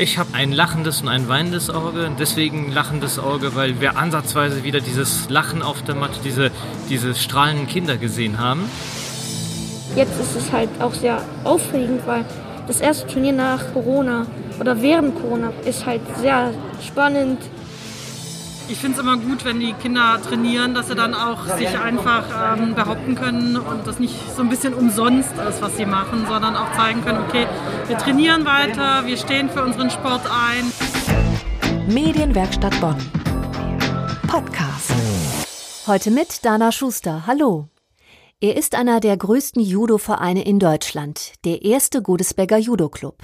Ich habe ein lachendes und ein weinendes Auge. Deswegen lachendes Auge, weil wir ansatzweise wieder dieses Lachen auf der Matte, diese, diese strahlenden Kinder gesehen haben. Jetzt ist es halt auch sehr aufregend, weil das erste Turnier nach Corona oder während Corona ist halt sehr spannend. Ich finde es immer gut, wenn die Kinder trainieren, dass sie dann auch sich einfach ähm, behaupten können und das nicht so ein bisschen umsonst ist, was sie machen, sondern auch zeigen können, okay, wir trainieren weiter, wir stehen für unseren Sport ein. Medienwerkstatt Bonn. Podcast. Heute mit Dana Schuster. Hallo. Er ist einer der größten Judo-Vereine in Deutschland, der erste Godesberger Judo-Club.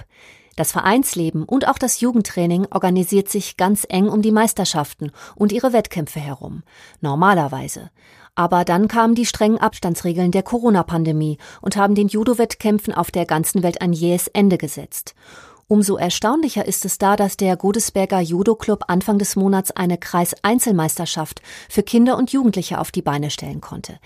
Das Vereinsleben und auch das Jugendtraining organisiert sich ganz eng um die Meisterschaften und ihre Wettkämpfe herum. Normalerweise. Aber dann kamen die strengen Abstandsregeln der Corona-Pandemie und haben den Judo-Wettkämpfen auf der ganzen Welt ein jähes Ende gesetzt. Umso erstaunlicher ist es da, dass der Godesberger Judo Club Anfang des Monats eine Kreiseinzelmeisterschaft für Kinder und Jugendliche auf die Beine stellen konnte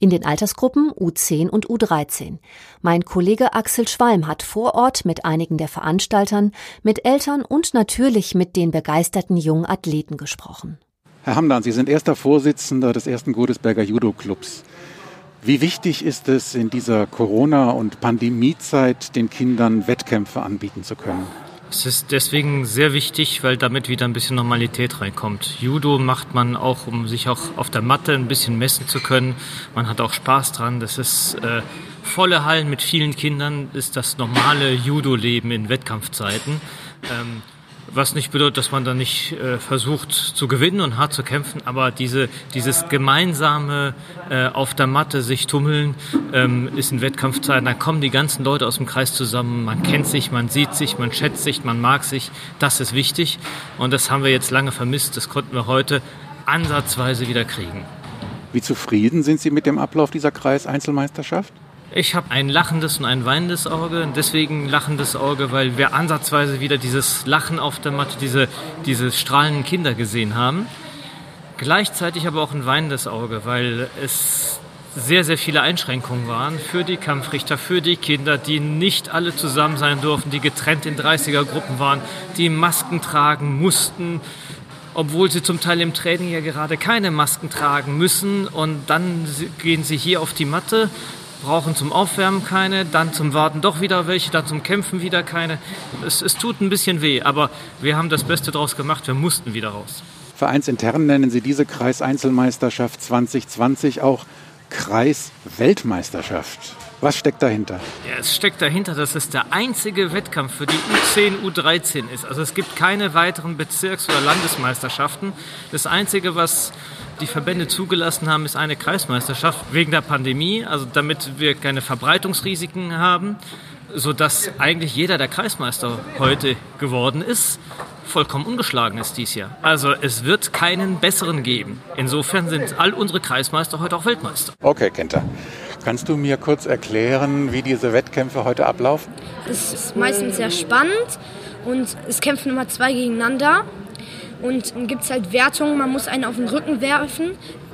in den Altersgruppen U10 und U13. Mein Kollege Axel Schwalm hat vor Ort mit einigen der Veranstaltern, mit Eltern und natürlich mit den begeisterten jungen Athleten gesprochen. Herr Hamdan, Sie sind erster Vorsitzender des ersten Godesberger Judo Clubs. Wie wichtig ist es in dieser Corona- und Pandemiezeit, den Kindern Wettkämpfe anbieten zu können? Es ist deswegen sehr wichtig, weil damit wieder ein bisschen Normalität reinkommt. Judo macht man auch, um sich auch auf der Matte ein bisschen messen zu können. Man hat auch Spaß dran. Das ist äh, volle Hallen mit vielen Kindern, ist das normale Judo-Leben in Wettkampfzeiten. Ähm, was nicht bedeutet, dass man da nicht äh, versucht zu gewinnen und hart zu kämpfen, aber diese, dieses gemeinsame äh, auf der Matte sich tummeln ähm, ist in Wettkampfzeiten. Da kommen die ganzen Leute aus dem Kreis zusammen. Man kennt sich, man sieht sich, man schätzt sich, man mag sich. Das ist wichtig und das haben wir jetzt lange vermisst. Das konnten wir heute ansatzweise wieder kriegen. Wie zufrieden sind Sie mit dem Ablauf dieser Kreiseinzelmeisterschaft? Ich habe ein lachendes und ein weinendes Auge. Deswegen lachendes Auge, weil wir ansatzweise wieder dieses Lachen auf der Matte, diese, diese strahlenden Kinder gesehen haben. Gleichzeitig aber auch ein weinendes Auge, weil es sehr, sehr viele Einschränkungen waren für die Kampfrichter, für die Kinder, die nicht alle zusammen sein durften, die getrennt in 30er-Gruppen waren, die Masken tragen mussten, obwohl sie zum Teil im Training ja gerade keine Masken tragen müssen. Und dann gehen sie hier auf die Matte brauchen zum Aufwärmen keine, dann zum Warten doch wieder welche, dann zum Kämpfen wieder keine. Es, es tut ein bisschen weh, aber wir haben das Beste draus gemacht, wir mussten wieder raus. Vereinsintern nennen Sie diese Kreiseinzelmeisterschaft 2020 auch Kreisweltmeisterschaft. Was steckt dahinter? Ja, es steckt dahinter, dass es der einzige Wettkampf für die U10, U13 ist. Also es gibt keine weiteren Bezirks- oder Landesmeisterschaften. Das Einzige, was die Verbände zugelassen haben, ist eine Kreismeisterschaft wegen der Pandemie, also damit wir keine Verbreitungsrisiken haben, sodass eigentlich jeder, der Kreismeister heute geworden ist, vollkommen ungeschlagen ist dies Jahr. Also es wird keinen besseren geben. Insofern sind all unsere Kreismeister heute auch Weltmeister. Okay, Kenter. Kannst du mir kurz erklären, wie diese Wettkämpfe heute ablaufen? Es ist meistens sehr spannend und es kämpfen immer zwei gegeneinander. Und dann gibt es halt Wertungen, man muss einen auf den Rücken werfen.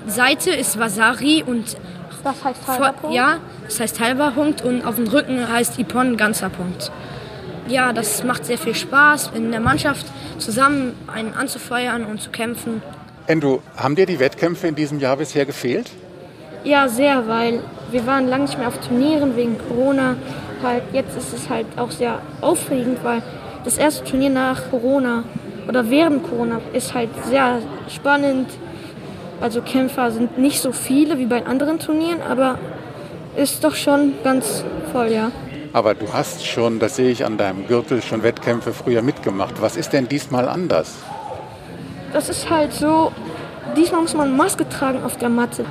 Seite ist Vasari und das heißt halber Punkt? Ja, das heißt halber Punkt und auf dem Rücken heißt Ippon ganzer Punkt. Ja, das macht sehr viel Spaß, in der Mannschaft zusammen einen anzufeuern und zu kämpfen. Endo, haben dir die Wettkämpfe in diesem Jahr bisher gefehlt? Ja, sehr, weil wir waren lange nicht mehr auf Turnieren wegen Corona. Halt, jetzt ist es halt auch sehr aufregend, weil das erste Turnier nach Corona oder während Corona ist halt sehr spannend. Also Kämpfer sind nicht so viele wie bei anderen Turnieren, aber ist doch schon ganz voll, ja. Aber du hast schon, das sehe ich an deinem Gürtel, schon Wettkämpfe früher mitgemacht. Was ist denn diesmal anders? Das ist halt so, diesmal muss man Maske tragen auf der Matte.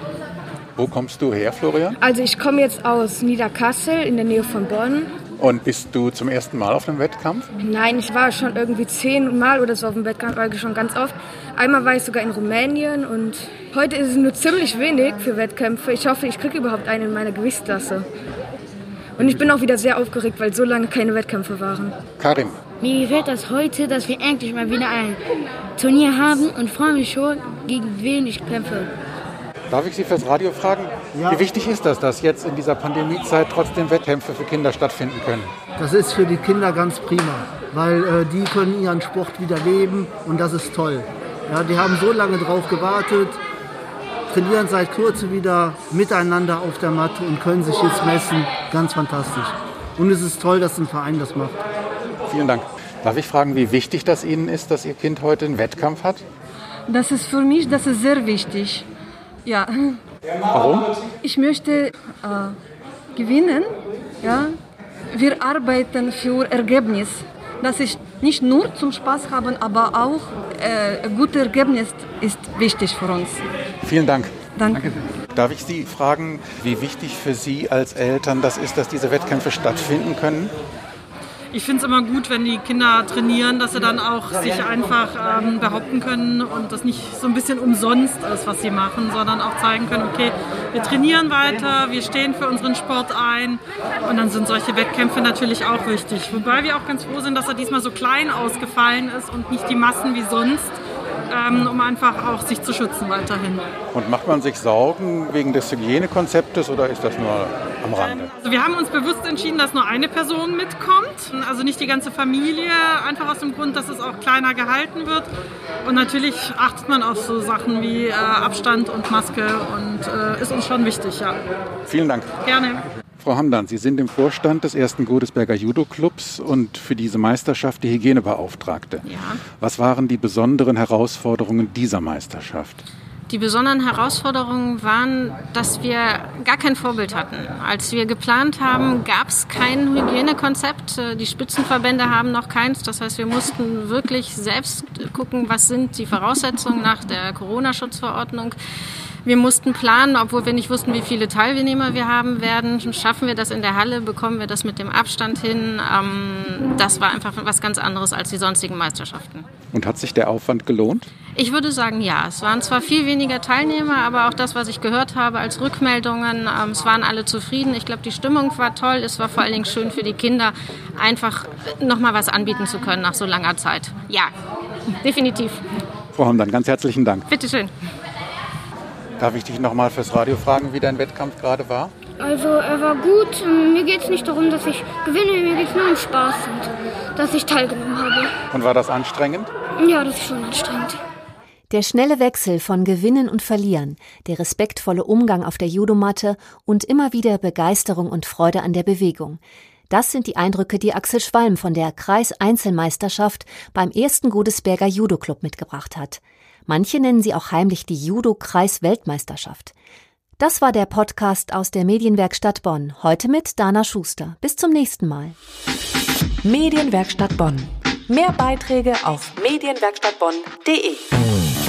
Wo kommst du her, Florian? Also ich komme jetzt aus Niederkassel in der Nähe von Bonn. Und bist du zum ersten Mal auf einem Wettkampf? Nein, ich war schon irgendwie zehnmal oder so auf dem Wettkampf, war schon ganz oft. Einmal war ich sogar in Rumänien und heute ist es nur ziemlich wenig für Wettkämpfe. Ich hoffe, ich kriege überhaupt einen in meiner Gewichtsklasse. Und ich bin auch wieder sehr aufgeregt, weil so lange keine Wettkämpfe waren. Karim. Mir gefällt das heute, dass wir endlich mal wieder ein Turnier haben und freue mich schon, gegen wen ich kämpfe. Darf ich Sie fürs Radio fragen? Ja. Wie wichtig ist das, dass jetzt in dieser Pandemiezeit trotzdem Wettkämpfe für Kinder stattfinden können? Das ist für die Kinder ganz prima. weil äh, die können ihren Sport wieder leben und das ist toll. Ja, die haben so lange drauf gewartet, trainieren seit kurzem wieder miteinander auf der Matte und können sich jetzt messen. Ganz fantastisch. Und es ist toll, dass ein Verein das macht. Vielen Dank. Darf ich fragen, wie wichtig das Ihnen ist, dass Ihr Kind heute einen Wettkampf hat? Das ist für mich, das ist sehr wichtig. Ja. Warum? Ich möchte äh, gewinnen. Ja. Wir arbeiten für Ergebnis. Das ist nicht nur zum Spaß haben, aber auch äh, ein gutes Ergebnis ist wichtig für uns. Vielen Dank. Danke. Darf ich Sie fragen, wie wichtig für Sie als Eltern das ist, dass diese Wettkämpfe stattfinden können? Ich finde es immer gut, wenn die Kinder trainieren, dass sie dann auch sich einfach ähm, behaupten können und das nicht so ein bisschen umsonst ist, was sie machen, sondern auch zeigen können, okay, wir trainieren weiter, wir stehen für unseren Sport ein und dann sind solche Wettkämpfe natürlich auch wichtig. Wobei wir auch ganz froh sind, dass er diesmal so klein ausgefallen ist und nicht die Massen wie sonst ähm, um einfach auch sich zu schützen weiterhin. Und macht man sich Sorgen wegen des Hygienekonzeptes oder ist das nur am Rande? Also wir haben uns bewusst entschieden, dass nur eine Person mitkommt, also nicht die ganze Familie, einfach aus dem Grund, dass es auch kleiner gehalten wird. Und natürlich achtet man auf so Sachen wie äh, Abstand und Maske und äh, ist uns schon wichtig, ja. Vielen Dank. Gerne. Frau Hamdan, Sie sind im Vorstand des ersten Godesberger Judo-Clubs und für diese Meisterschaft die Hygienebeauftragte. Ja. Was waren die besonderen Herausforderungen dieser Meisterschaft? Die besonderen Herausforderungen waren, dass wir gar kein Vorbild hatten. Als wir geplant haben, gab es kein Hygienekonzept. Die Spitzenverbände haben noch keins. Das heißt, wir mussten wirklich selbst gucken, was sind die Voraussetzungen nach der Corona-Schutzverordnung. Wir mussten planen, obwohl wir nicht wussten, wie viele Teilnehmer wir haben werden. Schaffen wir das in der Halle? Bekommen wir das mit dem Abstand hin? Ähm, das war einfach was ganz anderes als die sonstigen Meisterschaften. Und hat sich der Aufwand gelohnt? Ich würde sagen, ja. Es waren zwar viel weniger Teilnehmer, aber auch das, was ich gehört habe als Rückmeldungen, ähm, es waren alle zufrieden. Ich glaube, die Stimmung war toll. Es war vor allen Dingen schön für die Kinder, einfach nochmal was anbieten zu können nach so langer Zeit. Ja, definitiv. Frau Hamdan, ganz herzlichen Dank. Bitteschön. Darf ich dich nochmal fürs Radio fragen, wie dein Wettkampf gerade war? Also er war gut. Mir geht es nicht darum, dass ich gewinne, mir geht es nur um Spaß und dass ich teilgenommen habe. Und war das anstrengend? Ja, das ist schon anstrengend. Der schnelle Wechsel von Gewinnen und Verlieren, der respektvolle Umgang auf der Judomatte und immer wieder Begeisterung und Freude an der Bewegung. Das sind die Eindrücke, die Axel Schwalm von der Kreiseinzelmeisterschaft beim ersten Godesberger Judo Club mitgebracht hat. Manche nennen sie auch heimlich die Judo-Kreis-Weltmeisterschaft. Das war der Podcast aus der Medienwerkstatt Bonn. Heute mit Dana Schuster. Bis zum nächsten Mal. Medienwerkstatt Bonn. Mehr Beiträge auf medienwerkstattbonn.de.